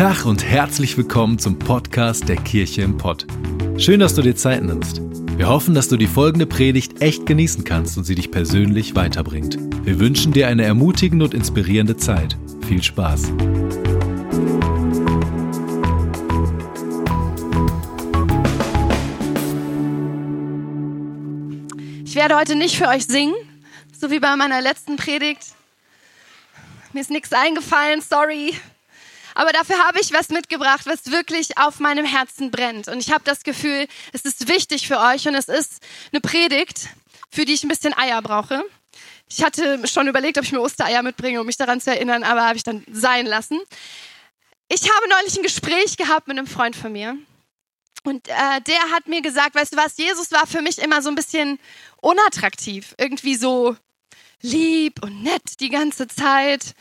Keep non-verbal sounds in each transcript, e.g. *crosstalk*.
Tag und herzlich willkommen zum Podcast der Kirche im Pott. Schön, dass du dir Zeit nimmst. Wir hoffen, dass du die folgende Predigt echt genießen kannst und sie dich persönlich weiterbringt. Wir wünschen dir eine ermutigende und inspirierende Zeit. Viel Spaß. Ich werde heute nicht für euch singen, so wie bei meiner letzten Predigt. Mir ist nichts eingefallen, sorry. Aber dafür habe ich was mitgebracht, was wirklich auf meinem Herzen brennt. Und ich habe das Gefühl, es ist wichtig für euch und es ist eine Predigt, für die ich ein bisschen Eier brauche. Ich hatte schon überlegt, ob ich mir Ostereier mitbringe, um mich daran zu erinnern, aber habe ich dann sein lassen. Ich habe neulich ein Gespräch gehabt mit einem Freund von mir. Und äh, der hat mir gesagt, weißt du was, Jesus war für mich immer so ein bisschen unattraktiv. Irgendwie so lieb und nett die ganze Zeit.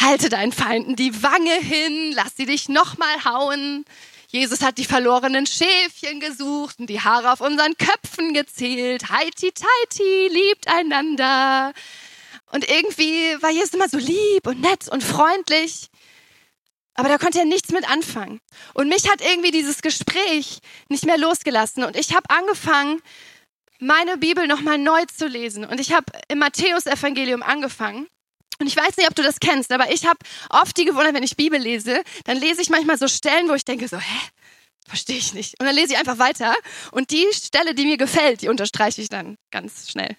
Halte deinen Feinden die Wange hin, lass sie dich nochmal hauen. Jesus hat die verlorenen Schäfchen gesucht und die Haare auf unseren Köpfen gezählt. Heiti teiti, liebt einander. Und irgendwie war Jesus immer so lieb und nett und freundlich. Aber da konnte er nichts mit anfangen. Und mich hat irgendwie dieses Gespräch nicht mehr losgelassen. Und ich habe angefangen, meine Bibel nochmal neu zu lesen. Und ich habe im Matthäusevangelium angefangen. Und ich weiß nicht, ob du das kennst, aber ich habe oft die Gewohnheit, wenn ich Bibel lese, dann lese ich manchmal so Stellen, wo ich denke so, hä? Verstehe ich nicht. Und dann lese ich einfach weiter. Und die Stelle, die mir gefällt, die unterstreiche ich dann ganz schnell.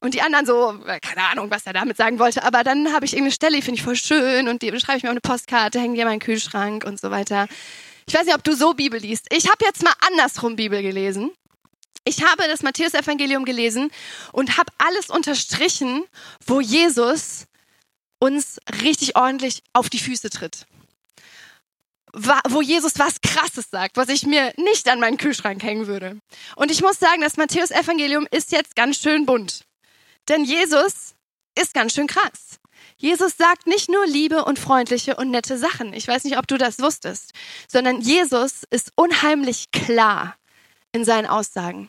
Und die anderen so, äh, keine Ahnung, was er damit sagen wollte. Aber dann habe ich irgendeine Stelle, die finde ich voll schön und die schreibe ich mir auf eine Postkarte, hänge die in meinen Kühlschrank und so weiter. Ich weiß nicht, ob du so Bibel liest. Ich habe jetzt mal andersrum Bibel gelesen. Ich habe das Matthäus-Evangelium gelesen und habe alles unterstrichen, wo Jesus uns richtig ordentlich auf die Füße tritt. Wo Jesus was Krasses sagt, was ich mir nicht an meinen Kühlschrank hängen würde. Und ich muss sagen, das Matthäus-Evangelium ist jetzt ganz schön bunt. Denn Jesus ist ganz schön krass. Jesus sagt nicht nur liebe und freundliche und nette Sachen. Ich weiß nicht, ob du das wusstest, sondern Jesus ist unheimlich klar in seinen Aussagen.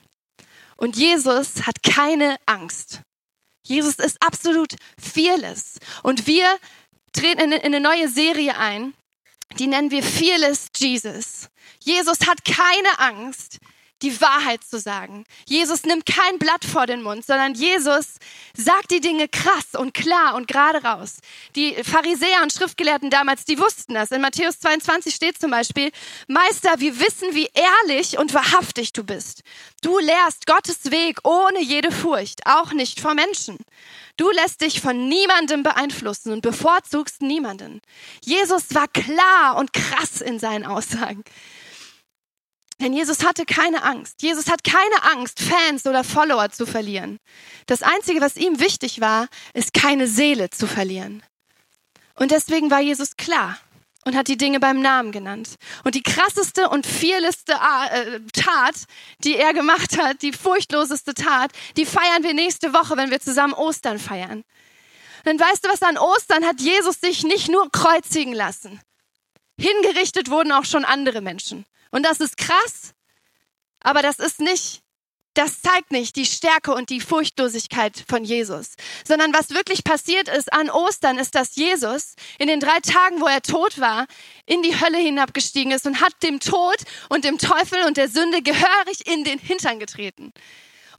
Und Jesus hat keine Angst. Jesus ist absolut fearless. Und wir treten in eine neue Serie ein, die nennen wir Fearless Jesus. Jesus hat keine Angst, die Wahrheit zu sagen. Jesus nimmt kein Blatt vor den Mund, sondern Jesus sagt die Dinge krass und klar und gerade raus. Die Pharisäer und Schriftgelehrten damals, die wussten das. In Matthäus 22 steht zum Beispiel, Meister, wir wissen, wie ehrlich und wahrhaftig du bist. Du lehrst Gottes Weg ohne jede Furcht, auch nicht vor Menschen. Du lässt dich von niemandem beeinflussen und bevorzugst niemanden. Jesus war klar und krass in seinen Aussagen. Denn Jesus hatte keine Angst. Jesus hat keine Angst, Fans oder Follower zu verlieren. Das Einzige, was ihm wichtig war, ist keine Seele zu verlieren. Und deswegen war Jesus klar und hat die Dinge beim Namen genannt. Und die krasseste und vieleste äh, Tat, die er gemacht hat, die furchtloseste Tat, die feiern wir nächste Woche, wenn wir zusammen Ostern feiern. Dann weißt du was, an Ostern hat Jesus sich nicht nur kreuzigen lassen. Hingerichtet wurden auch schon andere Menschen. Und das ist krass, aber das ist nicht, das zeigt nicht die Stärke und die Furchtlosigkeit von Jesus, sondern was wirklich passiert ist an Ostern, ist, dass Jesus in den drei Tagen, wo er tot war, in die Hölle hinabgestiegen ist und hat dem Tod und dem Teufel und der Sünde gehörig in den Hintern getreten.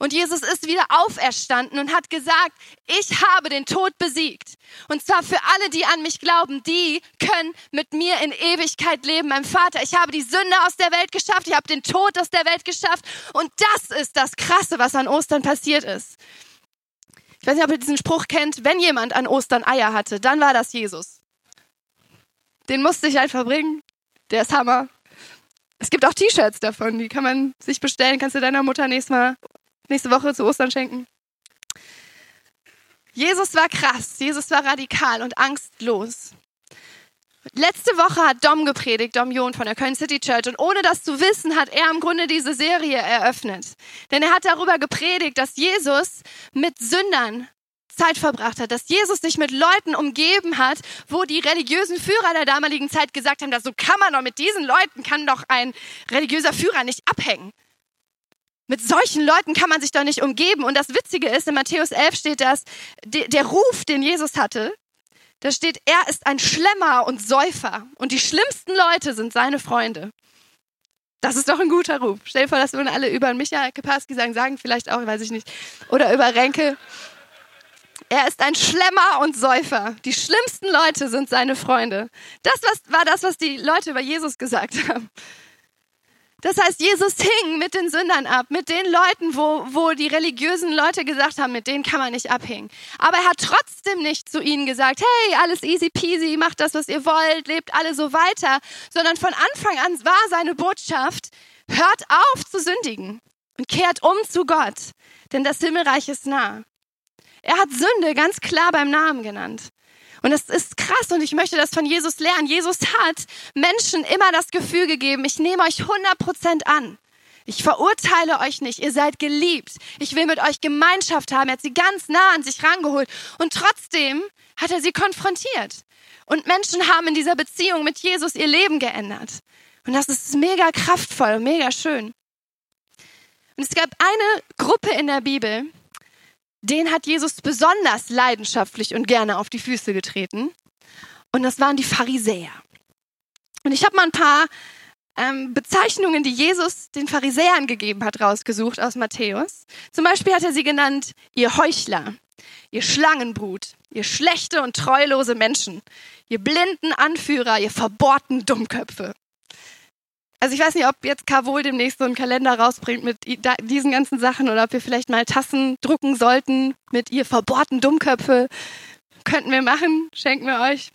Und Jesus ist wieder auferstanden und hat gesagt, ich habe den Tod besiegt. Und zwar für alle, die an mich glauben, die können mit mir in Ewigkeit leben. Mein Vater, ich habe die Sünde aus der Welt geschafft, ich habe den Tod aus der Welt geschafft. Und das ist das Krasse, was an Ostern passiert ist. Ich weiß nicht, ob ihr diesen Spruch kennt, wenn jemand an Ostern Eier hatte, dann war das Jesus. Den musste ich einfach bringen. Der ist Hammer. Es gibt auch T-Shirts davon, die kann man sich bestellen. Kannst du deiner Mutter nächstes Mal nächste Woche zu Ostern schenken. Jesus war krass, Jesus war radikal und angstlos. Letzte Woche hat Dom gepredigt, Dom John von der Köln City Church. Und ohne das zu wissen, hat er im Grunde diese Serie eröffnet. Denn er hat darüber gepredigt, dass Jesus mit Sündern Zeit verbracht hat, dass Jesus sich mit Leuten umgeben hat, wo die religiösen Führer der damaligen Zeit gesagt haben, dass so kann man doch mit diesen Leuten, kann doch ein religiöser Führer nicht abhängen. Mit solchen Leuten kann man sich doch nicht umgeben. Und das Witzige ist, in Matthäus 11 steht das, der Ruf, den Jesus hatte, Da steht, er ist ein Schlemmer und Säufer und die schlimmsten Leute sind seine Freunde. Das ist doch ein guter Ruf. Stell dir vor, das würden alle über Michael Keparski sagen, sagen vielleicht auch, weiß ich nicht, oder über Renke. Er ist ein Schlemmer und Säufer. Die schlimmsten Leute sind seine Freunde. Das war das, was die Leute über Jesus gesagt haben. Das heißt, Jesus hing mit den Sündern ab, mit den Leuten, wo, wo die religiösen Leute gesagt haben, mit denen kann man nicht abhängen. Aber er hat trotzdem nicht zu ihnen gesagt, hey, alles easy peasy, macht das, was ihr wollt, lebt alle so weiter, sondern von Anfang an war seine Botschaft, hört auf zu sündigen und kehrt um zu Gott, denn das Himmelreich ist nah. Er hat Sünde ganz klar beim Namen genannt. Und das ist krass und ich möchte das von Jesus lernen. Jesus hat Menschen immer das Gefühl gegeben, ich nehme euch 100% an. Ich verurteile euch nicht. Ihr seid geliebt. Ich will mit euch Gemeinschaft haben. Er hat sie ganz nah an sich rangeholt. Und trotzdem hat er sie konfrontiert. Und Menschen haben in dieser Beziehung mit Jesus ihr Leben geändert. Und das ist mega kraftvoll mega schön. Und es gab eine Gruppe in der Bibel, den hat Jesus besonders leidenschaftlich und gerne auf die Füße getreten. Und das waren die Pharisäer. Und ich habe mal ein paar ähm, Bezeichnungen, die Jesus den Pharisäern gegeben hat, rausgesucht aus Matthäus. Zum Beispiel hat er sie genannt, ihr Heuchler, ihr Schlangenbrut, ihr schlechte und treulose Menschen, ihr blinden Anführer, ihr verbohrten Dummköpfe. Also ich weiß nicht, ob jetzt Carvol demnächst so einen Kalender rausbringt mit diesen ganzen Sachen oder ob wir vielleicht mal Tassen drucken sollten mit ihr verbohrten Dummköpfe. Könnten wir machen, schenken wir euch.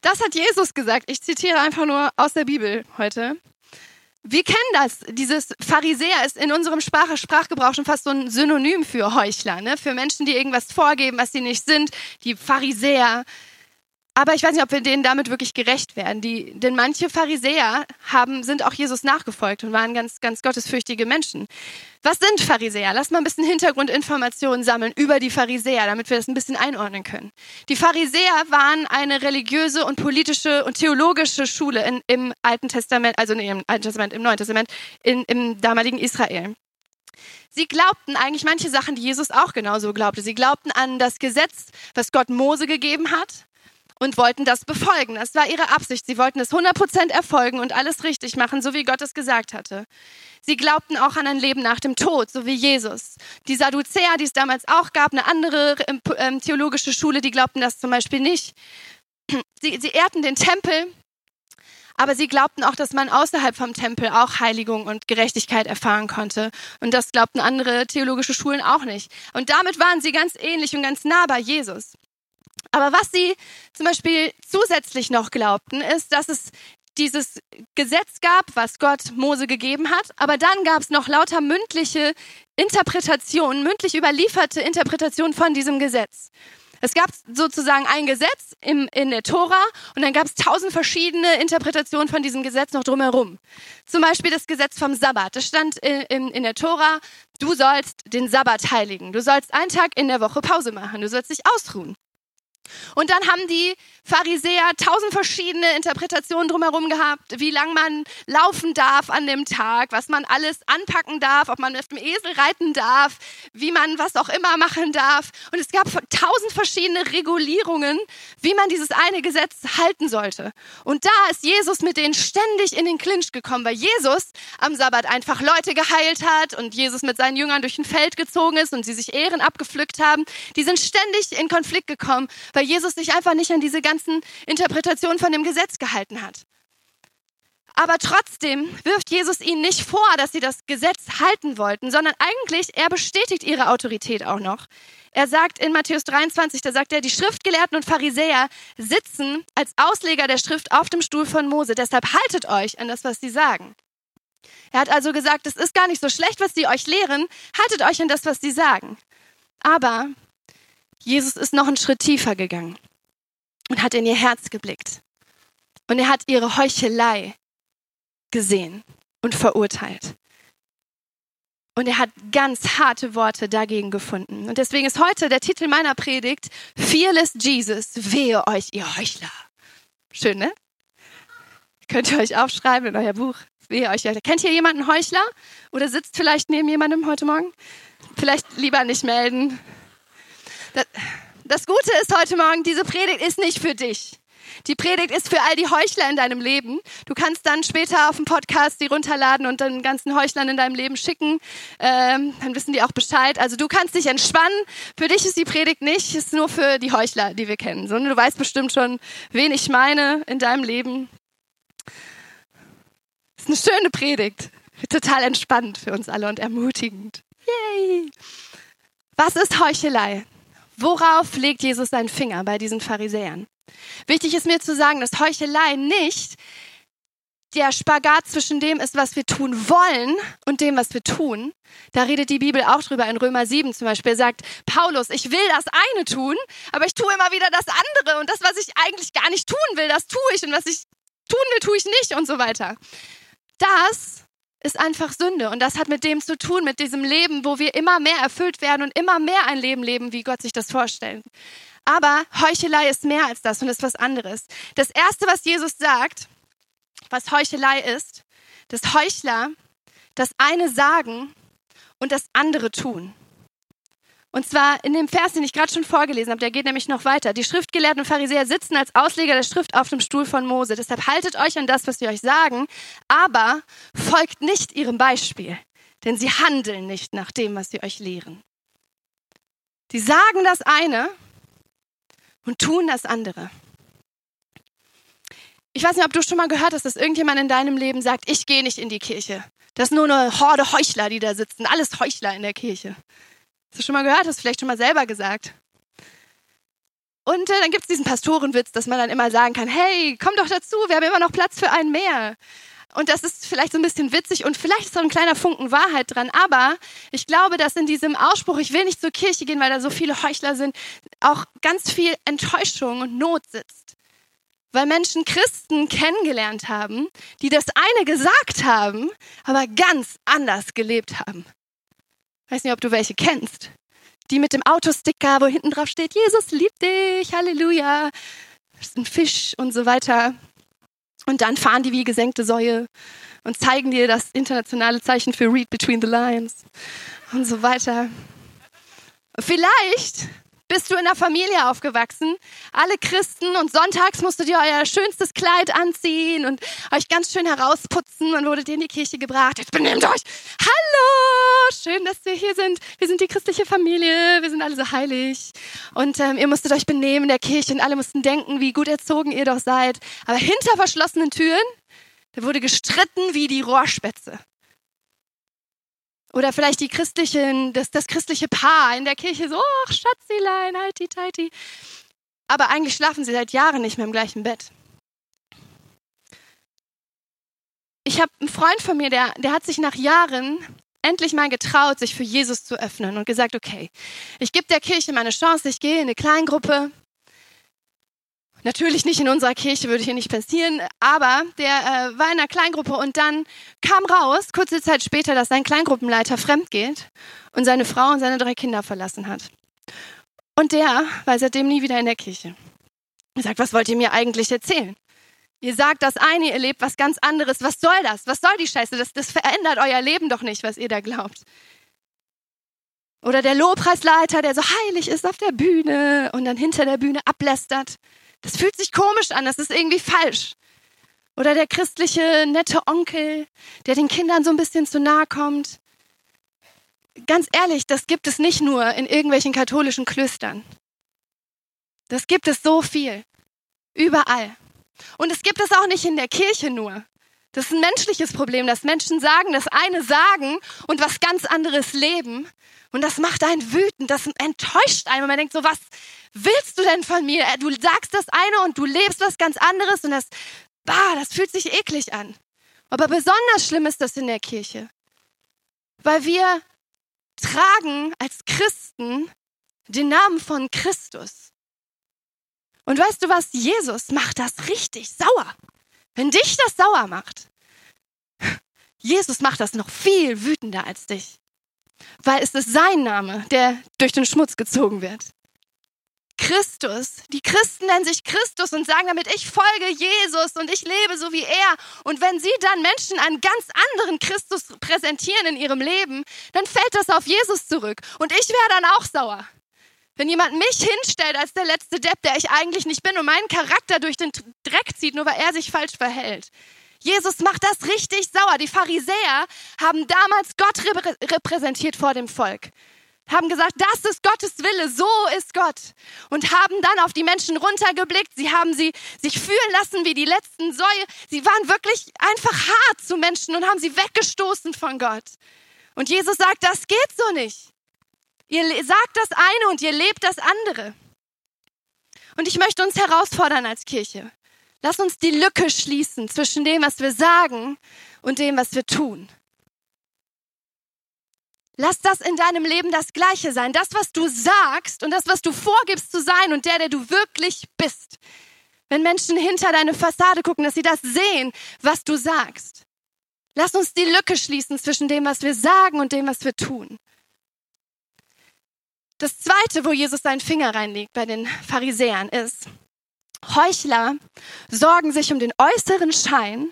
Das hat Jesus gesagt. Ich zitiere einfach nur aus der Bibel heute. Wir kennen das. Dieses Pharisäer ist in unserem Sprache, Sprachgebrauch schon fast so ein Synonym für Heuchler, ne? für Menschen, die irgendwas vorgeben, was sie nicht sind. Die Pharisäer. Aber ich weiß nicht, ob wir denen damit wirklich gerecht werden. Die, denn manche Pharisäer haben, sind auch Jesus nachgefolgt und waren ganz, ganz gottesfürchtige Menschen. Was sind Pharisäer? Lass mal ein bisschen Hintergrundinformationen sammeln über die Pharisäer, damit wir das ein bisschen einordnen können. Die Pharisäer waren eine religiöse und politische und theologische Schule in, im Alten Testament, also nee, im Alten Testament, im Neuen Testament, in, im damaligen Israel. Sie glaubten eigentlich manche Sachen, die Jesus auch genauso glaubte. Sie glaubten an das Gesetz, was Gott Mose gegeben hat und wollten das befolgen. Das war ihre Absicht. Sie wollten es 100% erfolgen und alles richtig machen, so wie Gott es gesagt hatte. Sie glaubten auch an ein Leben nach dem Tod, so wie Jesus. Die Sadduzäer, die es damals auch gab, eine andere ähm, ähm theologische Schule, die glaubten das zum Beispiel nicht. Sie, sie ehrten den Tempel, aber sie glaubten auch, dass man außerhalb vom Tempel auch Heiligung und Gerechtigkeit erfahren konnte. Und das glaubten andere theologische Schulen auch nicht. Und damit waren sie ganz ähnlich und ganz nah bei Jesus. Aber was sie zum Beispiel zusätzlich noch glaubten, ist, dass es dieses Gesetz gab, was Gott Mose gegeben hat, aber dann gab es noch lauter mündliche Interpretationen, mündlich überlieferte Interpretationen von diesem Gesetz. Es gab sozusagen ein Gesetz im, in der Tora und dann gab es tausend verschiedene Interpretationen von diesem Gesetz noch drumherum. Zum Beispiel das Gesetz vom Sabbat. Das stand in, in, in der Tora, du sollst den Sabbat heiligen. Du sollst einen Tag in der Woche Pause machen. Du sollst dich ausruhen. Und dann haben die Pharisäer tausend verschiedene Interpretationen drumherum gehabt, wie lang man laufen darf an dem Tag, was man alles anpacken darf, ob man auf dem Esel reiten darf, wie man was auch immer machen darf. Und es gab tausend verschiedene Regulierungen, wie man dieses eine Gesetz halten sollte. Und da ist Jesus mit denen ständig in den Clinch gekommen, weil Jesus am Sabbat einfach Leute geheilt hat und Jesus mit seinen Jüngern durch ein Feld gezogen ist und sie sich Ehren abgepflückt haben. Die sind ständig in Konflikt gekommen, weil Jesus sich einfach nicht an diese ganzen Interpretationen von dem Gesetz gehalten hat. Aber trotzdem wirft Jesus ihnen nicht vor, dass sie das Gesetz halten wollten, sondern eigentlich, er bestätigt ihre Autorität auch noch. Er sagt in Matthäus 23, da sagt er, die Schriftgelehrten und Pharisäer sitzen als Ausleger der Schrift auf dem Stuhl von Mose. Deshalb haltet euch an das, was sie sagen. Er hat also gesagt, es ist gar nicht so schlecht, was sie euch lehren. Haltet euch an das, was sie sagen. Aber Jesus ist noch einen Schritt tiefer gegangen und hat in ihr Herz geblickt. Und er hat ihre Heuchelei gesehen und verurteilt. Und er hat ganz harte Worte dagegen gefunden. Und deswegen ist heute der Titel meiner Predigt Fearless Jesus, wehe euch, ihr Heuchler. Schön, ne? Könnt ihr euch aufschreiben in euer Buch. Wehe euch. Kennt ihr jemanden Heuchler? Oder sitzt vielleicht neben jemandem heute Morgen? Vielleicht lieber nicht melden. Das, das Gute ist heute Morgen, diese Predigt ist nicht für dich. Die Predigt ist für all die Heuchler in deinem Leben. Du kannst dann später auf dem Podcast die runterladen und den ganzen Heuchlern in deinem Leben schicken. Ähm, dann wissen die auch Bescheid. Also du kannst dich entspannen. Für dich ist die Predigt nicht, ist nur für die Heuchler, die wir kennen. So, du weißt bestimmt schon, wen ich meine in deinem Leben. Ist eine schöne Predigt. Total entspannt für uns alle und ermutigend. Yay! Was ist Heuchelei? Worauf legt Jesus seinen Finger bei diesen Pharisäern? Wichtig ist mir zu sagen, dass Heuchelei nicht der Spagat zwischen dem ist, was wir tun wollen und dem, was wir tun. Da redet die Bibel auch drüber in Römer 7 zum Beispiel. Sagt, Paulus, ich will das eine tun, aber ich tue immer wieder das andere. Und das, was ich eigentlich gar nicht tun will, das tue ich. Und was ich tun will, tue ich nicht und so weiter. Das ist einfach Sünde. Und das hat mit dem zu tun, mit diesem Leben, wo wir immer mehr erfüllt werden und immer mehr ein Leben leben, wie Gott sich das vorstellt. Aber Heuchelei ist mehr als das und ist was anderes. Das Erste, was Jesus sagt, was Heuchelei ist, dass Heuchler das eine sagen und das andere tun. Und zwar in dem Vers, den ich gerade schon vorgelesen habe, der geht nämlich noch weiter. Die Schriftgelehrten und Pharisäer sitzen als Ausleger der Schrift auf dem Stuhl von Mose. Deshalb haltet euch an das, was sie euch sagen, aber folgt nicht ihrem Beispiel, denn sie handeln nicht nach dem, was sie euch lehren. Die sagen das eine und tun das andere. Ich weiß nicht, ob du schon mal gehört hast, dass irgendjemand in deinem Leben sagt, ich gehe nicht in die Kirche. Das ist nur eine Horde Heuchler, die da sitzen. Alles Heuchler in der Kirche. Hast du schon mal gehört? Hast du vielleicht schon mal selber gesagt? Und äh, dann gibt es diesen Pastorenwitz, dass man dann immer sagen kann, hey, komm doch dazu, wir haben immer noch Platz für einen mehr. Und das ist vielleicht so ein bisschen witzig und vielleicht ist so ein kleiner Funken Wahrheit dran. Aber ich glaube, dass in diesem Ausspruch, ich will nicht zur Kirche gehen, weil da so viele Heuchler sind, auch ganz viel Enttäuschung und Not sitzt. Weil Menschen Christen kennengelernt haben, die das eine gesagt haben, aber ganz anders gelebt haben. Weiß nicht, ob du welche kennst. Die mit dem Autosticker, wo hinten drauf steht, Jesus liebt dich, Halleluja. Das ist ein Fisch und so weiter. Und dann fahren die wie gesenkte Säue und zeigen dir das internationale Zeichen für Read Between the Lines und so weiter. Vielleicht bist du in der Familie aufgewachsen, alle Christen und sonntags musstet ihr euer schönstes Kleid anziehen und euch ganz schön herausputzen und wurdet ihr in die Kirche gebracht. Jetzt benehmt euch. Hallo, schön, dass wir hier sind. Wir sind die christliche Familie, wir sind alle so heilig. Und ähm, ihr musstet euch benehmen in der Kirche und alle mussten denken, wie gut erzogen ihr doch seid. Aber hinter verschlossenen Türen, da wurde gestritten wie die Rohrspätze. Oder vielleicht die christlichen, das, das christliche Paar in der Kirche so, ach Schatzilein, heiti teiti. Aber eigentlich schlafen sie seit Jahren nicht mehr im gleichen Bett. Ich habe einen Freund von mir, der, der hat sich nach Jahren endlich mal getraut, sich für Jesus zu öffnen und gesagt, okay, ich gebe der Kirche meine Chance, ich gehe in eine Kleingruppe, Natürlich nicht in unserer Kirche, würde hier nicht passieren, aber der äh, war in einer Kleingruppe und dann kam raus, kurze Zeit später, dass sein Kleingruppenleiter fremd geht und seine Frau und seine drei Kinder verlassen hat. Und der war seitdem nie wieder in der Kirche. Er sagt, was wollt ihr mir eigentlich erzählen? Ihr sagt das eine, ihr lebt was ganz anderes. Was soll das? Was soll die Scheiße? Das, das verändert euer Leben doch nicht, was ihr da glaubt. Oder der Lobpreisleiter, der so heilig ist auf der Bühne und dann hinter der Bühne ablästert. Das fühlt sich komisch an, das ist irgendwie falsch. Oder der christliche nette Onkel, der den Kindern so ein bisschen zu nahe kommt. Ganz ehrlich, das gibt es nicht nur in irgendwelchen katholischen Klöstern. Das gibt es so viel. Überall. Und es gibt es auch nicht in der Kirche nur. Das ist ein menschliches Problem, dass Menschen sagen, das eine sagen und was ganz anderes leben. Und das macht einen wütend, das enttäuscht einen. Und man denkt so, was willst du denn von mir? Du sagst das eine und du lebst was ganz anderes und das, bah, das fühlt sich eklig an. Aber besonders schlimm ist das in der Kirche. Weil wir tragen als Christen den Namen von Christus. Und weißt du was? Jesus macht das richtig sauer. Wenn dich das sauer macht, Jesus macht das noch viel wütender als dich. Weil es ist sein Name, der durch den Schmutz gezogen wird. Christus. Die Christen nennen sich Christus und sagen damit, ich folge Jesus und ich lebe so wie er. Und wenn sie dann Menschen einen ganz anderen Christus präsentieren in ihrem Leben, dann fällt das auf Jesus zurück. Und ich wäre dann auch sauer. Wenn jemand mich hinstellt als der letzte Depp, der ich eigentlich nicht bin und meinen Charakter durch den Dreck zieht, nur weil er sich falsch verhält. Jesus macht das richtig sauer. Die Pharisäer haben damals Gott repräsentiert vor dem Volk. Haben gesagt, das ist Gottes Wille, so ist Gott. Und haben dann auf die Menschen runtergeblickt. Sie haben sie sich fühlen lassen wie die letzten Säue. Sie waren wirklich einfach hart zu Menschen und haben sie weggestoßen von Gott. Und Jesus sagt, das geht so nicht. Ihr sagt das eine und ihr lebt das andere. Und ich möchte uns herausfordern als Kirche. Lass uns die Lücke schließen zwischen dem, was wir sagen und dem, was wir tun. Lass das in deinem Leben das Gleiche sein. Das, was du sagst und das, was du vorgibst zu sein und der, der du wirklich bist. Wenn Menschen hinter deine Fassade gucken, dass sie das sehen, was du sagst. Lass uns die Lücke schließen zwischen dem, was wir sagen und dem, was wir tun. Das zweite, wo Jesus seinen Finger reinlegt bei den Pharisäern, ist, Heuchler sorgen sich um den äußeren Schein,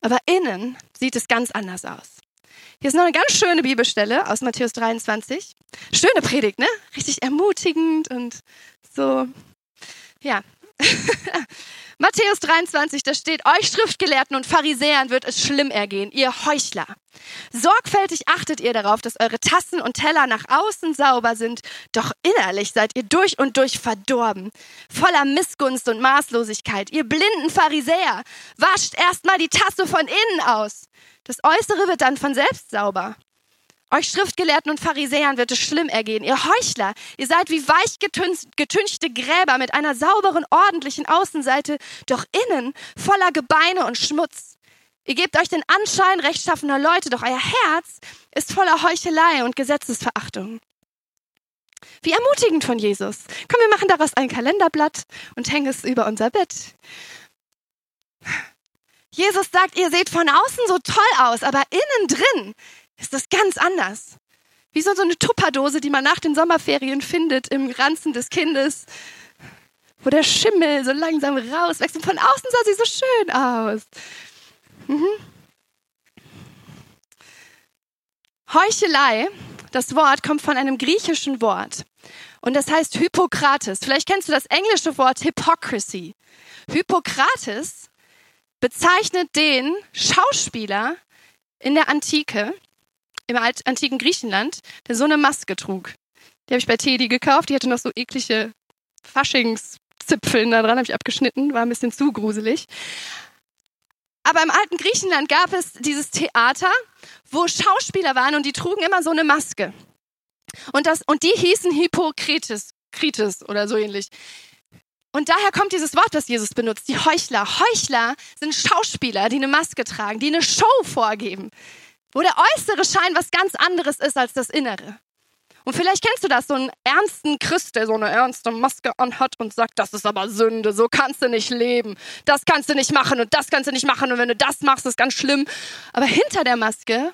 aber innen sieht es ganz anders aus. Hier ist noch eine ganz schöne Bibelstelle aus Matthäus 23. Schöne Predigt, ne? Richtig ermutigend und so. Ja, *laughs* Matthäus 23, da steht, euch Schriftgelehrten und Pharisäern wird es schlimm ergehen, ihr Heuchler. Sorgfältig achtet ihr darauf, dass eure Tassen und Teller nach außen sauber sind, doch innerlich seid ihr durch und durch verdorben, voller Missgunst und Maßlosigkeit. Ihr blinden Pharisäer, wascht erstmal die Tasse von innen aus. Das Äußere wird dann von selbst sauber. Euch Schriftgelehrten und Pharisäern wird es schlimm ergehen. Ihr Heuchler, ihr seid wie weich getünchte Gräber mit einer sauberen, ordentlichen Außenseite, doch innen voller Gebeine und Schmutz. Ihr gebt euch den Anschein rechtschaffener Leute, doch euer Herz ist voller Heuchelei und Gesetzesverachtung. Wie ermutigend von Jesus. Komm, wir machen daraus ein Kalenderblatt und hängen es über unser Bett. Jesus sagt, ihr seht von außen so toll aus, aber innen drin ist das ganz anders. Wie so, eine Tupperdose, die man nach den Sommerferien findet im Ranzen des Kindes, wo der Schimmel so langsam rauswächst. Und von außen sah sie so schön aus. Mhm. Heuchelei, das Wort kommt von einem griechischen Wort. Und das heißt Hippokrates. Vielleicht kennst du das englische Wort Hypocrisy. Hippokrates bezeichnet den Schauspieler in der Antike, im antiken Griechenland, der so eine Maske trug. Die habe ich bei Teddy gekauft. Die hatte noch so eklige Faschingszipfeln da dran, habe ich abgeschnitten. War ein bisschen zu gruselig. Aber im alten Griechenland gab es dieses Theater, wo Schauspieler waren und die trugen immer so eine Maske. Und, das, und die hießen Hippokrites Kritis oder so ähnlich. Und daher kommt dieses Wort, das Jesus benutzt, die Heuchler. Heuchler sind Schauspieler, die eine Maske tragen, die eine Show vorgeben wo der äußere Schein was ganz anderes ist als das Innere. Und vielleicht kennst du das, so einen ernsten Christ, der so eine ernste Maske anhat und sagt, das ist aber Sünde, so kannst du nicht leben, das kannst du nicht machen und das kannst du nicht machen und wenn du das machst, ist ganz schlimm. Aber hinter der Maske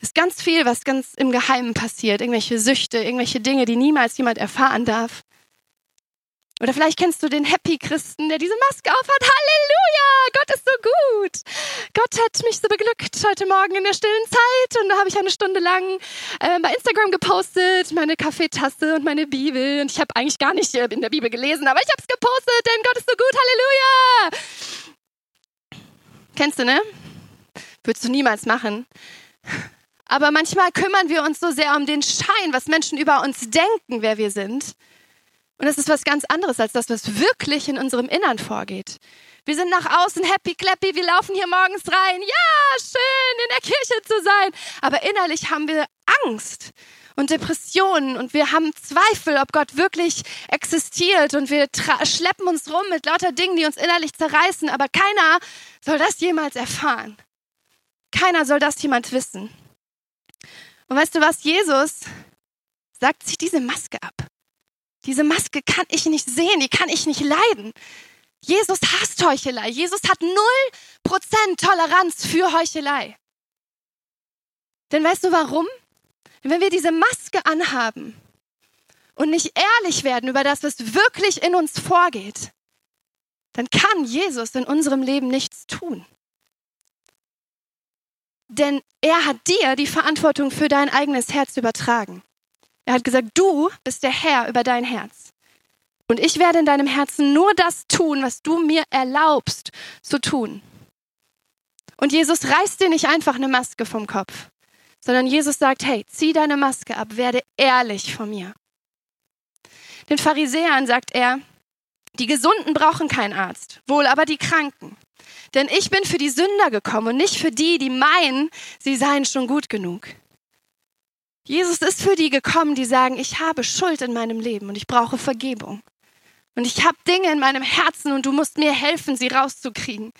ist ganz viel, was ganz im Geheimen passiert, irgendwelche Süchte, irgendwelche Dinge, die niemals jemand erfahren darf. Oder vielleicht kennst du den Happy Christen, der diese Maske aufhat. Halleluja! Gott ist so gut. Gott hat mich so beglückt heute Morgen in der stillen Zeit. Und da habe ich eine Stunde lang äh, bei Instagram gepostet, meine Kaffeetasse und meine Bibel. Und ich habe eigentlich gar nicht äh, in der Bibel gelesen, aber ich habe es gepostet, denn Gott ist so gut. Halleluja! Kennst du, ne? Würdest du niemals machen. Aber manchmal kümmern wir uns so sehr um den Schein, was Menschen über uns denken, wer wir sind und das ist was ganz anderes als das, was wirklich in unserem Innern vorgeht. Wir sind nach außen happy clappy, wir laufen hier morgens rein. Ja, schön in der Kirche zu sein. Aber innerlich haben wir Angst und Depressionen und wir haben Zweifel, ob Gott wirklich existiert und wir schleppen uns rum mit lauter Dingen, die uns innerlich zerreißen. Aber keiner soll das jemals erfahren. Keiner soll das jemand wissen. Und weißt du was? Jesus sagt sich diese Maske ab. Diese Maske kann ich nicht sehen, die kann ich nicht leiden. Jesus hasst Heuchelei. Jesus hat null Prozent Toleranz für Heuchelei. Denn weißt du warum? Wenn wir diese Maske anhaben und nicht ehrlich werden über das, was wirklich in uns vorgeht, dann kann Jesus in unserem Leben nichts tun. Denn er hat dir die Verantwortung für dein eigenes Herz übertragen. Er hat gesagt, du bist der Herr über dein Herz. Und ich werde in deinem Herzen nur das tun, was du mir erlaubst zu tun. Und Jesus reißt dir nicht einfach eine Maske vom Kopf, sondern Jesus sagt, hey, zieh deine Maske ab, werde ehrlich vor mir. Den Pharisäern sagt er, die Gesunden brauchen keinen Arzt, wohl aber die Kranken. Denn ich bin für die Sünder gekommen und nicht für die, die meinen, sie seien schon gut genug. Jesus ist für die gekommen, die sagen, ich habe Schuld in meinem Leben und ich brauche Vergebung. Und ich habe Dinge in meinem Herzen und du musst mir helfen, sie rauszukriegen.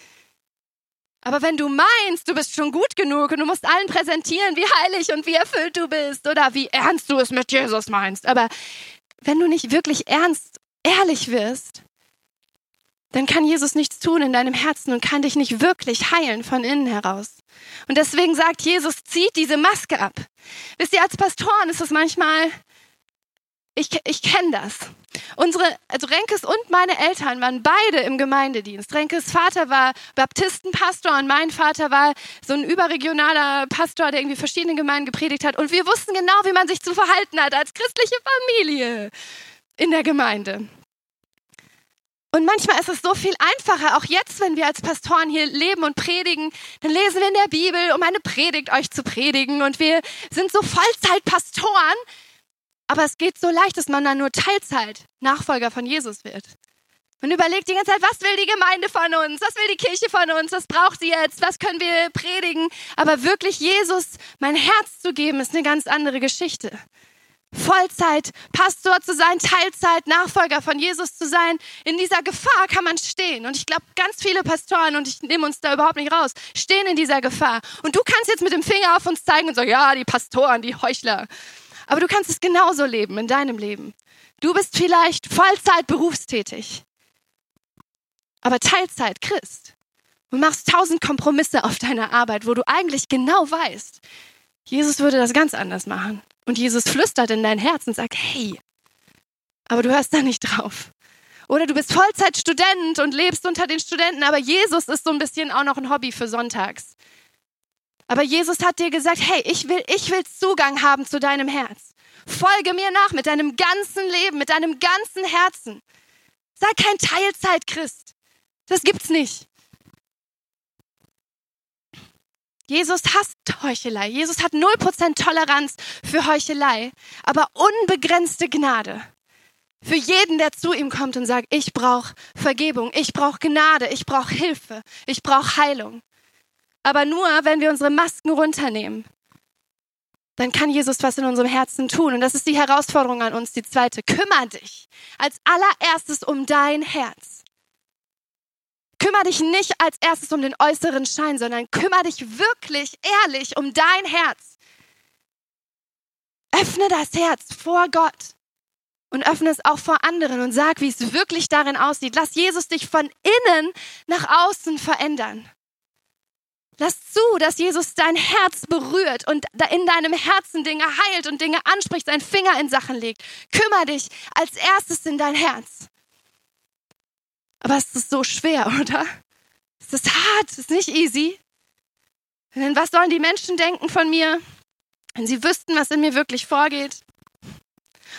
Aber wenn du meinst, du bist schon gut genug und du musst allen präsentieren, wie heilig und wie erfüllt du bist oder wie ernst du es mit Jesus meinst, aber wenn du nicht wirklich ernst, ehrlich wirst, dann kann Jesus nichts tun in deinem Herzen und kann dich nicht wirklich heilen von innen heraus. Und deswegen sagt Jesus, zieht diese Maske ab. Wisst ihr, als Pastoren ist es manchmal, ich, ich kenne das. Unsere, also Renkes und meine Eltern waren beide im Gemeindedienst. Renkes Vater war Baptistenpastor und mein Vater war so ein überregionaler Pastor, der irgendwie verschiedene Gemeinden gepredigt hat. Und wir wussten genau, wie man sich zu verhalten hat als christliche Familie in der Gemeinde. Und manchmal ist es so viel einfacher, auch jetzt, wenn wir als Pastoren hier leben und predigen, dann lesen wir in der Bibel, um eine Predigt euch zu predigen. Und wir sind so Vollzeitpastoren, aber es geht so leicht, dass man dann nur Teilzeit Nachfolger von Jesus wird. Man überlegt die ganze Zeit, was will die Gemeinde von uns? Was will die Kirche von uns? Was braucht sie jetzt? Was können wir predigen? Aber wirklich Jesus mein Herz zu geben, ist eine ganz andere Geschichte. Vollzeit Pastor zu sein, Teilzeit Nachfolger von Jesus zu sein, in dieser Gefahr kann man stehen. Und ich glaube, ganz viele Pastoren, und ich nehme uns da überhaupt nicht raus, stehen in dieser Gefahr. Und du kannst jetzt mit dem Finger auf uns zeigen und sagen, ja, die Pastoren, die Heuchler. Aber du kannst es genauso leben in deinem Leben. Du bist vielleicht Vollzeit berufstätig, aber Teilzeit Christ. Du machst tausend Kompromisse auf deiner Arbeit, wo du eigentlich genau weißt, Jesus würde das ganz anders machen. Und Jesus flüstert in dein Herz und sagt, hey, aber du hörst da nicht drauf. Oder du bist Vollzeitstudent und lebst unter den Studenten, aber Jesus ist so ein bisschen auch noch ein Hobby für sonntags. Aber Jesus hat dir gesagt, hey, ich will, ich will Zugang haben zu deinem Herz. Folge mir nach mit deinem ganzen Leben, mit deinem ganzen Herzen. Sei kein Teilzeit-Christ. Das gibt's nicht. Jesus hasst Heuchelei. Jesus hat 0% Toleranz für Heuchelei, aber unbegrenzte Gnade. Für jeden, der zu ihm kommt und sagt, ich brauche Vergebung, ich brauche Gnade, ich brauche Hilfe, ich brauche Heilung aber nur, wenn wir unsere Masken runternehmen. Dann kann Jesus was in unserem Herzen tun. Und das ist die Herausforderung an uns, die zweite. Kümmer dich als allererstes um dein Herz. Kümmer dich nicht als erstes um den äußeren Schein, sondern kümmer dich wirklich ehrlich um dein Herz. Öffne das Herz vor Gott und öffne es auch vor anderen und sag, wie es wirklich darin aussieht. Lass Jesus dich von innen nach außen verändern. Lass zu, dass Jesus dein Herz berührt und in deinem Herzen Dinge heilt und Dinge anspricht, seinen Finger in Sachen legt. Kümmer dich als erstes in dein Herz. Aber es ist so schwer, *laughs* oder? Es ist hart, es ist nicht easy. Denn was sollen die Menschen denken von mir, wenn sie wüssten, was in mir wirklich vorgeht?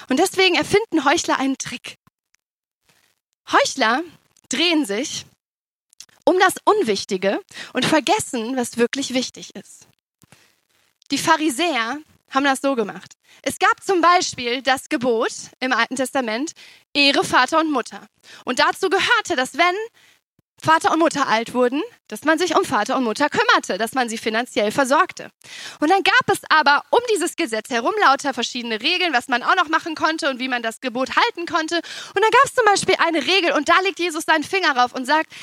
Und deswegen erfinden Heuchler einen Trick. Heuchler drehen sich um das Unwichtige und vergessen, was wirklich wichtig ist. Die Pharisäer haben das so gemacht. Es gab zum Beispiel das Gebot im Alten Testament, Ehre Vater und Mutter. Und dazu gehörte, dass wenn Vater und Mutter alt wurden, dass man sich um Vater und Mutter kümmerte, dass man sie finanziell versorgte. Und dann gab es aber um dieses Gesetz herum lauter verschiedene Regeln, was man auch noch machen konnte und wie man das Gebot halten konnte. Und dann gab es zum Beispiel eine Regel und da legt Jesus seinen Finger rauf und sagt,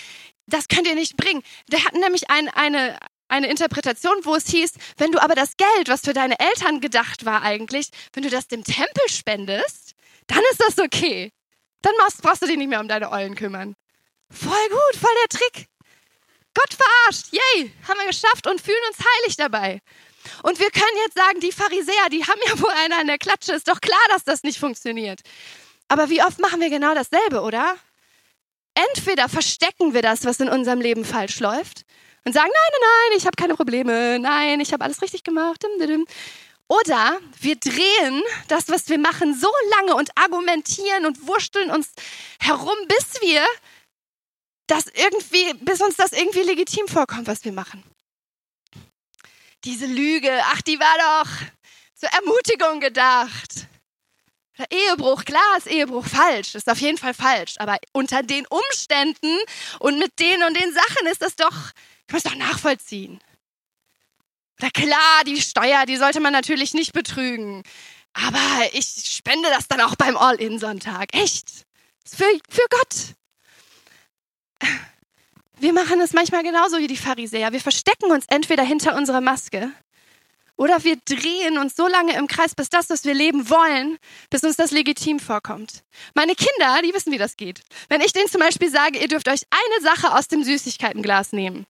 das könnt ihr nicht bringen. Der hat nämlich ein, eine, eine Interpretation, wo es hieß, wenn du aber das Geld, was für deine Eltern gedacht war eigentlich, wenn du das dem Tempel spendest, dann ist das okay. Dann machst, brauchst du dich nicht mehr um deine Eulen kümmern. Voll gut, voll der Trick. Gott verarscht. Yay, haben wir geschafft und fühlen uns heilig dabei. Und wir können jetzt sagen, die Pharisäer, die haben ja wohl einer an der Klatsche. Ist doch klar, dass das nicht funktioniert. Aber wie oft machen wir genau dasselbe, oder? Entweder verstecken wir das, was in unserem Leben falsch läuft und sagen, nein, nein, nein, ich habe keine Probleme, nein, ich habe alles richtig gemacht. Oder wir drehen das, was wir machen, so lange und argumentieren und wursteln uns herum, bis wir das irgendwie, bis uns das irgendwie legitim vorkommt, was wir machen. Diese Lüge, ach, die war doch zur Ermutigung gedacht. Der Ehebruch, klar ist Ehebruch falsch, ist auf jeden Fall falsch, aber unter den Umständen und mit den und den Sachen ist das doch, man es doch nachvollziehen. Oder klar, die Steuer, die sollte man natürlich nicht betrügen. Aber ich spende das dann auch beim All-In-Sonntag. Echt. Für, für Gott. Wir machen es manchmal genauso wie die Pharisäer. Wir verstecken uns entweder hinter unserer Maske oder wir drehen uns so lange im Kreis, bis das, was wir leben wollen, bis uns das legitim vorkommt. Meine Kinder, die wissen, wie das geht. Wenn ich denen zum Beispiel sage, ihr dürft euch eine Sache aus dem Süßigkeitenglas nehmen,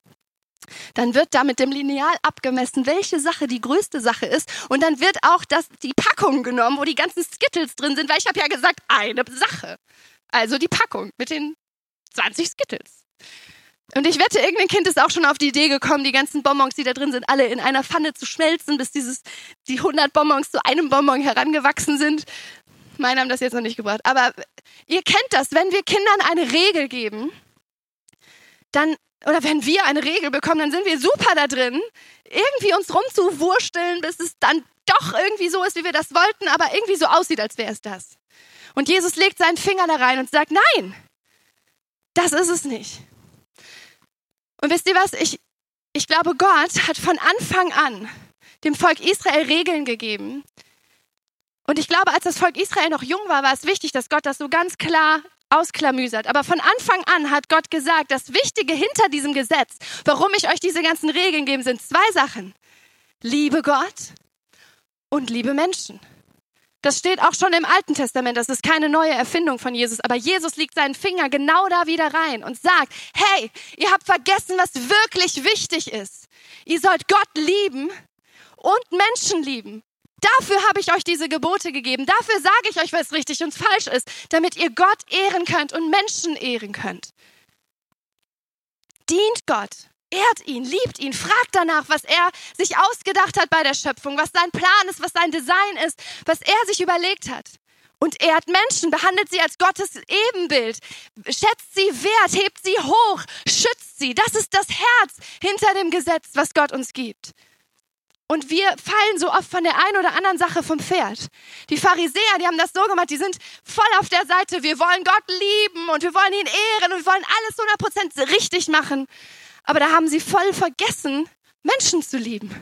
dann wird da mit dem Lineal abgemessen, welche Sache die größte Sache ist. Und dann wird auch das, die Packung genommen, wo die ganzen Skittles drin sind, weil ich habe ja gesagt, eine Sache. Also die Packung mit den 20 Skittles. Und ich wette, irgendein Kind ist auch schon auf die Idee gekommen, die ganzen Bonbons, die da drin sind, alle in einer Pfanne zu schmelzen, bis dieses, die 100 Bonbons zu einem Bonbon herangewachsen sind. Meine haben das jetzt noch nicht gebracht. Aber ihr kennt das, wenn wir Kindern eine Regel geben, dann, oder wenn wir eine Regel bekommen, dann sind wir super da drin, irgendwie uns rumzuwursteln, bis es dann doch irgendwie so ist, wie wir das wollten, aber irgendwie so aussieht, als wäre es das. Und Jesus legt seinen Finger da rein und sagt, nein, das ist es nicht. Und wisst ihr was? Ich, ich glaube, Gott hat von Anfang an dem Volk Israel Regeln gegeben. Und ich glaube, als das Volk Israel noch jung war, war es wichtig, dass Gott das so ganz klar ausklamüsert. Aber von Anfang an hat Gott gesagt, das Wichtige hinter diesem Gesetz, warum ich euch diese ganzen Regeln gebe, sind zwei Sachen. Liebe Gott und liebe Menschen. Das steht auch schon im Alten Testament, das ist keine neue Erfindung von Jesus, aber Jesus legt seinen Finger genau da wieder rein und sagt, hey, ihr habt vergessen, was wirklich wichtig ist. Ihr sollt Gott lieben und Menschen lieben. Dafür habe ich euch diese Gebote gegeben. Dafür sage ich euch, was richtig und falsch ist, damit ihr Gott ehren könnt und Menschen ehren könnt. Dient Gott ehrt ihn, liebt ihn, fragt danach, was er sich ausgedacht hat bei der Schöpfung, was sein Plan ist, was sein Design ist, was er sich überlegt hat. Und ehrt Menschen, behandelt sie als Gottes Ebenbild, schätzt sie wert, hebt sie hoch, schützt sie. Das ist das Herz hinter dem Gesetz, was Gott uns gibt. Und wir fallen so oft von der einen oder anderen Sache vom Pferd. Die Pharisäer, die haben das so gemacht, die sind voll auf der Seite, wir wollen Gott lieben und wir wollen ihn ehren und wir wollen alles 100% richtig machen. Aber da haben sie voll vergessen, Menschen zu lieben.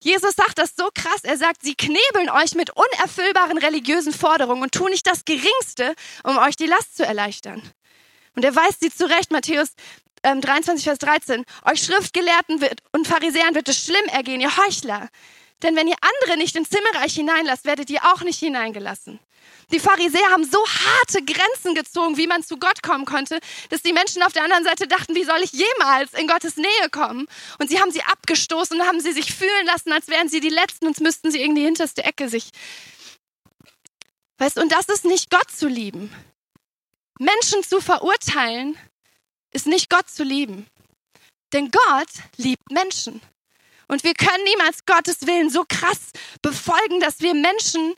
Jesus sagt das so krass. Er sagt, sie knebeln euch mit unerfüllbaren religiösen Forderungen und tun nicht das Geringste, um euch die Last zu erleichtern. Und er weist sie zurecht, Matthäus ähm, 23, Vers 13. Euch Schriftgelehrten wird, und Pharisäern wird es schlimm ergehen, ihr Heuchler. Denn wenn ihr andere nicht ins Zimmerreich hineinlasst, werdet ihr auch nicht hineingelassen. Die Pharisäer haben so harte Grenzen gezogen, wie man zu Gott kommen konnte, dass die Menschen auf der anderen Seite dachten, wie soll ich jemals in Gottes Nähe kommen? Und sie haben sie abgestoßen und haben sie sich fühlen lassen, als wären sie die Letzten und müssten sie in die hinterste Ecke sich. Weißt, und das ist nicht Gott zu lieben. Menschen zu verurteilen, ist nicht Gott zu lieben. Denn Gott liebt Menschen. Und wir können niemals Gottes Willen so krass befolgen, dass wir Menschen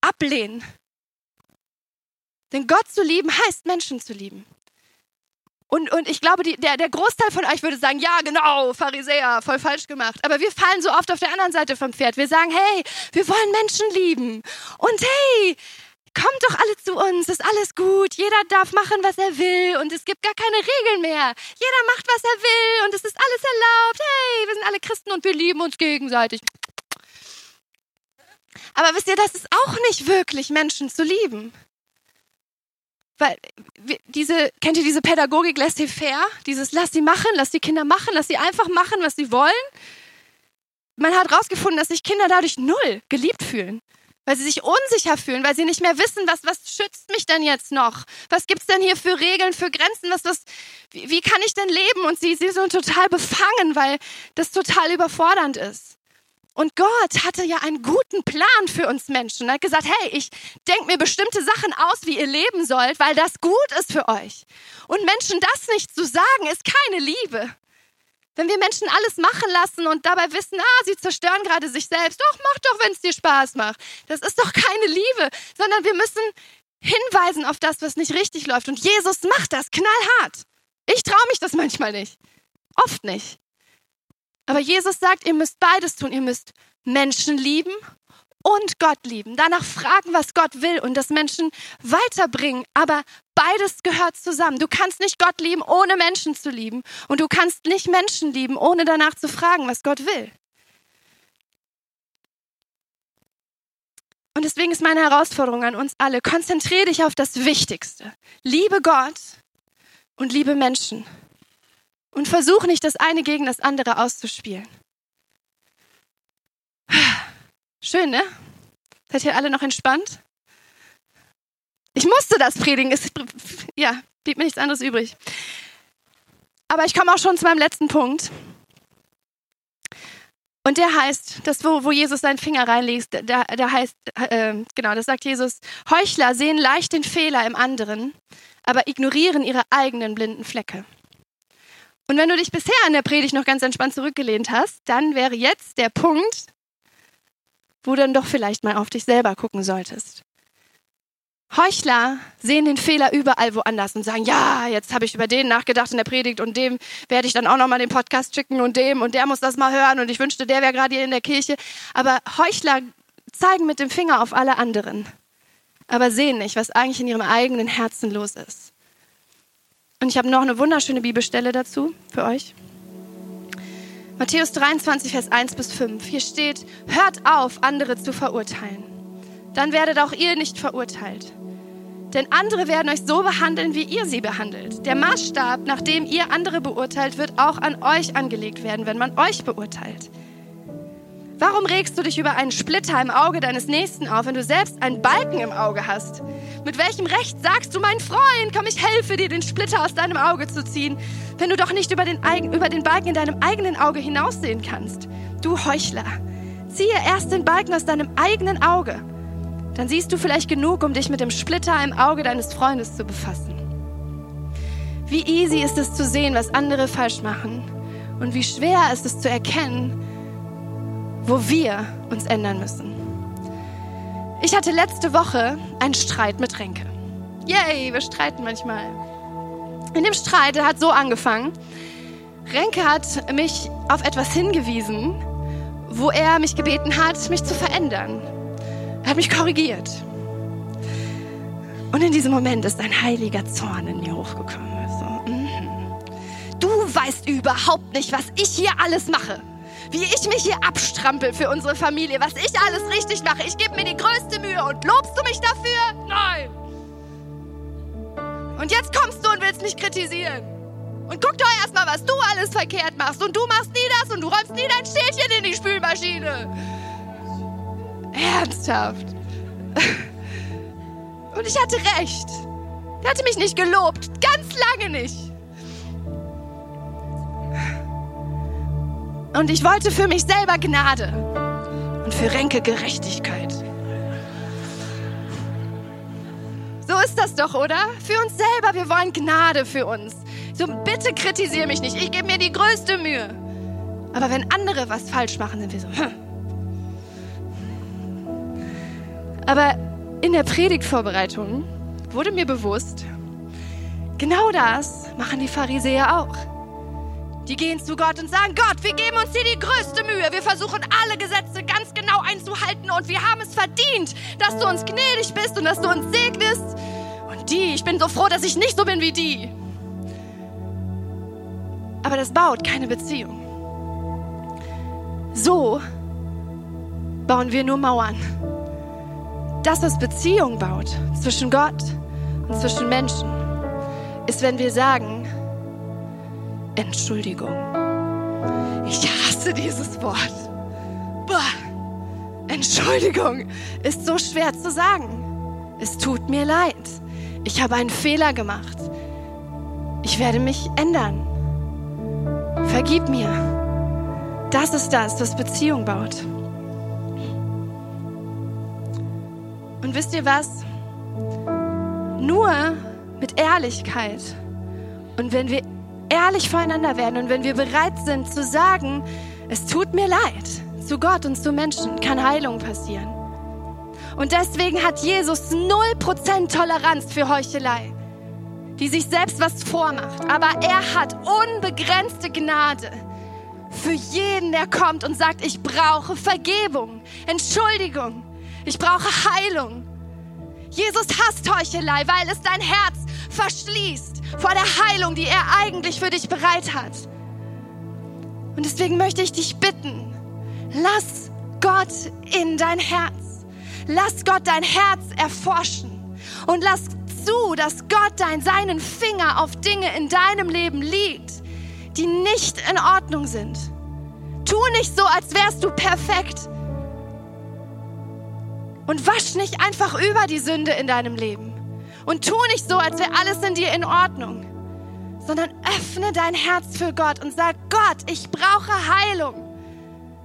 ablehnen. Denn Gott zu lieben heißt Menschen zu lieben. Und, und ich glaube, die, der, der Großteil von euch würde sagen, ja, genau, Pharisäer, voll falsch gemacht. Aber wir fallen so oft auf der anderen Seite vom Pferd. Wir sagen, hey, wir wollen Menschen lieben. Und hey, kommt doch alle zu uns, ist alles gut. Jeder darf machen, was er will. Und es gibt gar keine Regeln mehr. Jeder macht, was er will. Und es ist alles erlaubt. Hey, wir sind alle Christen und wir lieben uns gegenseitig. Aber wisst ihr, das ist auch nicht wirklich Menschen zu lieben. Weil diese, kennt ihr diese Pädagogik laissez-faire? Dieses lass sie machen, lass die Kinder machen, lass sie einfach machen, was sie wollen. Man hat herausgefunden, dass sich Kinder dadurch null geliebt fühlen. Weil sie sich unsicher fühlen, weil sie nicht mehr wissen, was, was schützt mich denn jetzt noch? Was gibt es denn hier für Regeln, für Grenzen? Was, was, wie, wie kann ich denn leben? Und sie, sie sind total befangen, weil das total überfordernd ist. Und Gott hatte ja einen guten Plan für uns Menschen. Er hat gesagt, hey, ich denke mir bestimmte Sachen aus, wie ihr leben sollt, weil das gut ist für euch. Und Menschen das nicht zu sagen, ist keine Liebe. Wenn wir Menschen alles machen lassen und dabei wissen, ah, sie zerstören gerade sich selbst, doch, mach doch, wenn es dir Spaß macht. Das ist doch keine Liebe, sondern wir müssen hinweisen auf das, was nicht richtig läuft. Und Jesus macht das knallhart. Ich traue mich das manchmal nicht. Oft nicht. Aber Jesus sagt, ihr müsst beides tun. Ihr müsst Menschen lieben und Gott lieben. Danach fragen, was Gott will und das Menschen weiterbringen. Aber beides gehört zusammen. Du kannst nicht Gott lieben, ohne Menschen zu lieben. Und du kannst nicht Menschen lieben, ohne danach zu fragen, was Gott will. Und deswegen ist meine Herausforderung an uns alle, konzentriere dich auf das Wichtigste. Liebe Gott und liebe Menschen. Und versuch nicht, das eine gegen das andere auszuspielen. Schön, ne? Seid ihr alle noch entspannt? Ich musste das predigen. Es, ja, blieb mir nichts anderes übrig. Aber ich komme auch schon zu meinem letzten Punkt. Und der heißt, das, wo, wo Jesus seinen Finger reinlegt, da, da heißt, äh, genau, das sagt Jesus, Heuchler sehen leicht den Fehler im anderen, aber ignorieren ihre eigenen blinden Flecke. Und wenn du dich bisher an der Predigt noch ganz entspannt zurückgelehnt hast, dann wäre jetzt der Punkt, wo du dann doch vielleicht mal auf dich selber gucken solltest. Heuchler sehen den Fehler überall woanders und sagen, ja, jetzt habe ich über den nachgedacht in der Predigt und dem werde ich dann auch nochmal den Podcast schicken und dem und der muss das mal hören und ich wünschte, der wäre gerade hier in der Kirche. Aber Heuchler zeigen mit dem Finger auf alle anderen, aber sehen nicht, was eigentlich in ihrem eigenen Herzen los ist. Und ich habe noch eine wunderschöne Bibelstelle dazu für euch. Matthäus 23, Vers 1 bis 5. Hier steht, hört auf, andere zu verurteilen. Dann werdet auch ihr nicht verurteilt. Denn andere werden euch so behandeln, wie ihr sie behandelt. Der Maßstab, nach dem ihr andere beurteilt, wird auch an euch angelegt werden, wenn man euch beurteilt. Warum regst du dich über einen Splitter im Auge deines Nächsten auf, wenn du selbst einen Balken im Auge hast? Mit welchem Recht sagst du, mein Freund, komm, ich helfe dir, den Splitter aus deinem Auge zu ziehen, wenn du doch nicht über den, über den Balken in deinem eigenen Auge hinaussehen kannst? Du Heuchler, ziehe erst den Balken aus deinem eigenen Auge. Dann siehst du vielleicht genug, um dich mit dem Splitter im Auge deines Freundes zu befassen. Wie easy ist es zu sehen, was andere falsch machen und wie schwer ist es zu erkennen, wo wir uns ändern müssen. Ich hatte letzte Woche einen Streit mit Renke. Yay, wir streiten manchmal. In dem Streit, der hat so angefangen. Renke hat mich auf etwas hingewiesen, wo er mich gebeten hat, mich zu verändern. Er hat mich korrigiert. Und in diesem Moment ist ein heiliger Zorn in mir hochgekommen. So, mm. Du weißt überhaupt nicht, was ich hier alles mache wie ich mich hier abstrampel für unsere Familie, was ich alles richtig mache. Ich gebe mir die größte Mühe und lobst du mich dafür? Nein. Und jetzt kommst du und willst mich kritisieren. Und guck doch erstmal, was du alles verkehrt machst. Und du machst nie das und du räumst nie dein Städtchen in die Spülmaschine. Ernsthaft. Und ich hatte recht. Er hatte mich nicht gelobt. Ganz lange nicht. Und ich wollte für mich selber Gnade und für Renke Gerechtigkeit. So ist das doch, oder? Für uns selber, wir wollen Gnade für uns. So bitte kritisiere mich nicht, ich gebe mir die größte Mühe. Aber wenn andere was falsch machen, sind wir so. Hm. Aber in der Predigtvorbereitung wurde mir bewusst, genau das machen die Pharisäer auch. Die gehen zu Gott und sagen, Gott, wir geben uns hier die größte Mühe. Wir versuchen alle Gesetze ganz genau einzuhalten und wir haben es verdient, dass du uns gnädig bist und dass du uns segnest. Und die, ich bin so froh, dass ich nicht so bin wie die. Aber das baut keine Beziehung. So bauen wir nur Mauern. Das, was Beziehung baut zwischen Gott und zwischen Menschen, ist, wenn wir sagen, Entschuldigung. Ich hasse dieses Wort. Boah. Entschuldigung ist so schwer zu sagen. Es tut mir leid. Ich habe einen Fehler gemacht. Ich werde mich ändern. Vergib mir. Das ist das, was Beziehung baut. Und wisst ihr was? Nur mit Ehrlichkeit und wenn wir ehrlich voreinander werden und wenn wir bereit sind zu sagen, es tut mir leid, zu Gott und zu Menschen kann Heilung passieren. Und deswegen hat Jesus 0% Toleranz für Heuchelei, die sich selbst was vormacht. Aber er hat unbegrenzte Gnade für jeden, der kommt und sagt, ich brauche Vergebung, Entschuldigung, ich brauche Heilung. Jesus hasst Heuchelei, weil es dein Herz verschließt vor der Heilung, die er eigentlich für dich bereit hat. Und deswegen möchte ich dich bitten, lass Gott in dein Herz. Lass Gott dein Herz erforschen. Und lass zu, dass Gott dein, seinen Finger auf Dinge in deinem Leben liegt, die nicht in Ordnung sind. Tu nicht so, als wärst du perfekt. Und wasch nicht einfach über die Sünde in deinem Leben. Und tu nicht so, als wäre alles in dir in Ordnung. Sondern öffne dein Herz für Gott und sag, Gott, ich brauche Heilung.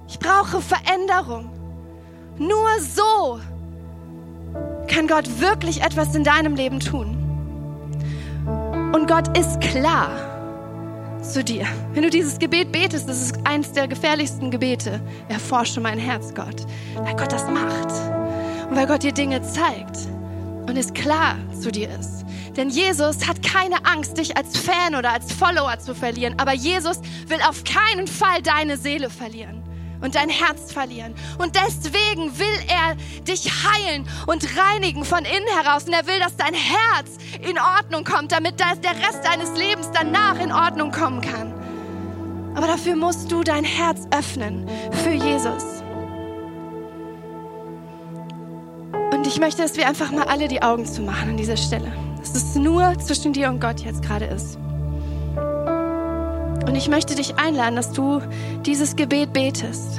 Ich brauche Veränderung. Nur so kann Gott wirklich etwas in deinem Leben tun. Und Gott ist klar zu dir. Wenn du dieses Gebet betest, das ist eins der gefährlichsten Gebete. Erforsche mein Herz, Gott. Weil Gott das macht. Und weil Gott dir Dinge zeigt und es klar zu dir ist. Denn Jesus hat keine Angst, dich als Fan oder als Follower zu verlieren. Aber Jesus will auf keinen Fall deine Seele verlieren und dein Herz verlieren. Und deswegen will er dich heilen und reinigen von innen heraus. Und er will, dass dein Herz in Ordnung kommt, damit der Rest deines Lebens danach in Ordnung kommen kann. Aber dafür musst du dein Herz öffnen für Jesus. Und ich möchte, dass wir einfach mal alle die Augen zumachen an dieser Stelle. Dass es nur zwischen dir und Gott jetzt gerade ist. Und ich möchte dich einladen, dass du dieses Gebet betest.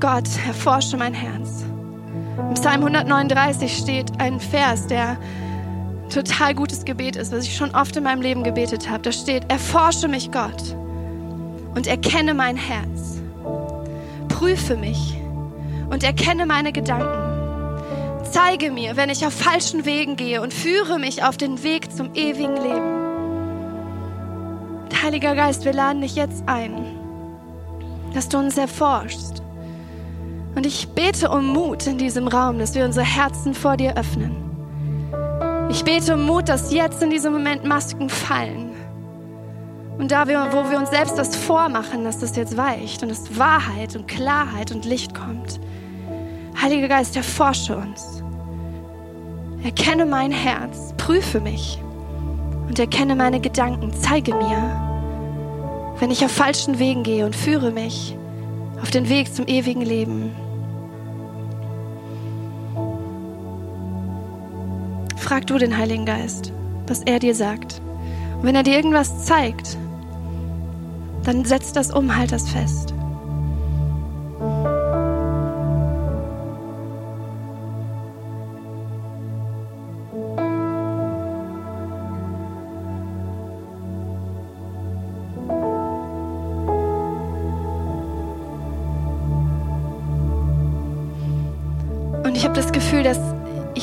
Gott, erforsche mein Herz. Im Psalm 139 steht ein Vers, der total gutes Gebet ist, was ich schon oft in meinem Leben gebetet habe. Da steht, erforsche mich Gott und erkenne mein Herz. Prüfe mich und erkenne meine Gedanken. Zeige mir, wenn ich auf falschen Wegen gehe und führe mich auf den Weg zum ewigen Leben. Heiliger Geist, wir laden dich jetzt ein, dass du uns erforschst. Und ich bete um Mut in diesem Raum, dass wir unsere Herzen vor dir öffnen. Ich bete um Mut, dass jetzt in diesem Moment Masken fallen. Und da wir, wo wir uns selbst das vormachen, dass das jetzt weicht und dass Wahrheit und Klarheit und Licht kommt. Heiliger Geist, erforsche uns. Erkenne mein Herz, prüfe mich und erkenne meine Gedanken. Zeige mir, wenn ich auf falschen Wegen gehe und führe mich auf den Weg zum ewigen Leben. Frag du den Heiligen Geist, was er dir sagt. Und wenn er dir irgendwas zeigt, dann setz das um, halt das fest.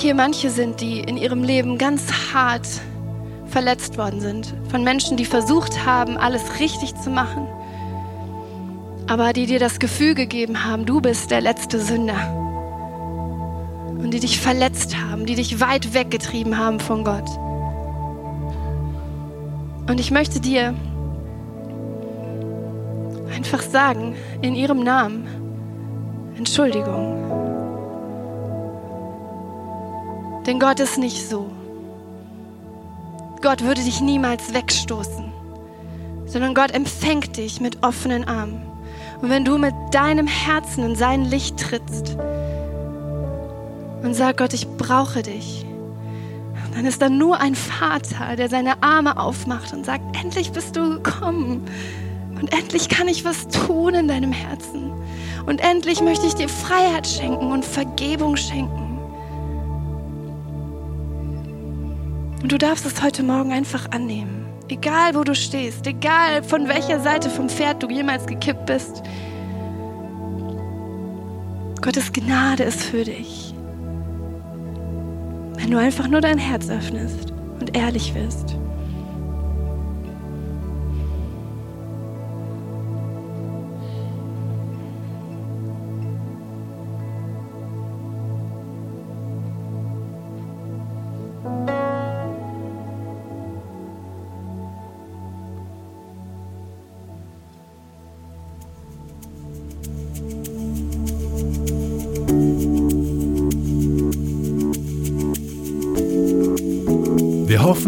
Hier manche sind, die in ihrem Leben ganz hart verletzt worden sind. Von Menschen, die versucht haben, alles richtig zu machen. Aber die dir das Gefühl gegeben haben, du bist der letzte Sünder. Und die dich verletzt haben, die dich weit weggetrieben haben von Gott. Und ich möchte dir einfach sagen, in ihrem Namen, Entschuldigung. Denn Gott ist nicht so. Gott würde dich niemals wegstoßen, sondern Gott empfängt dich mit offenen Armen. Und wenn du mit deinem Herzen in sein Licht trittst und sagst, Gott, ich brauche dich, dann ist da nur ein Vater, der seine Arme aufmacht und sagt, endlich bist du gekommen. Und endlich kann ich was tun in deinem Herzen. Und endlich möchte ich dir Freiheit schenken und Vergebung schenken. Und du darfst es heute Morgen einfach annehmen. Egal, wo du stehst, egal von welcher Seite vom Pferd du jemals gekippt bist. Gottes Gnade ist für dich. Wenn du einfach nur dein Herz öffnest und ehrlich wirst.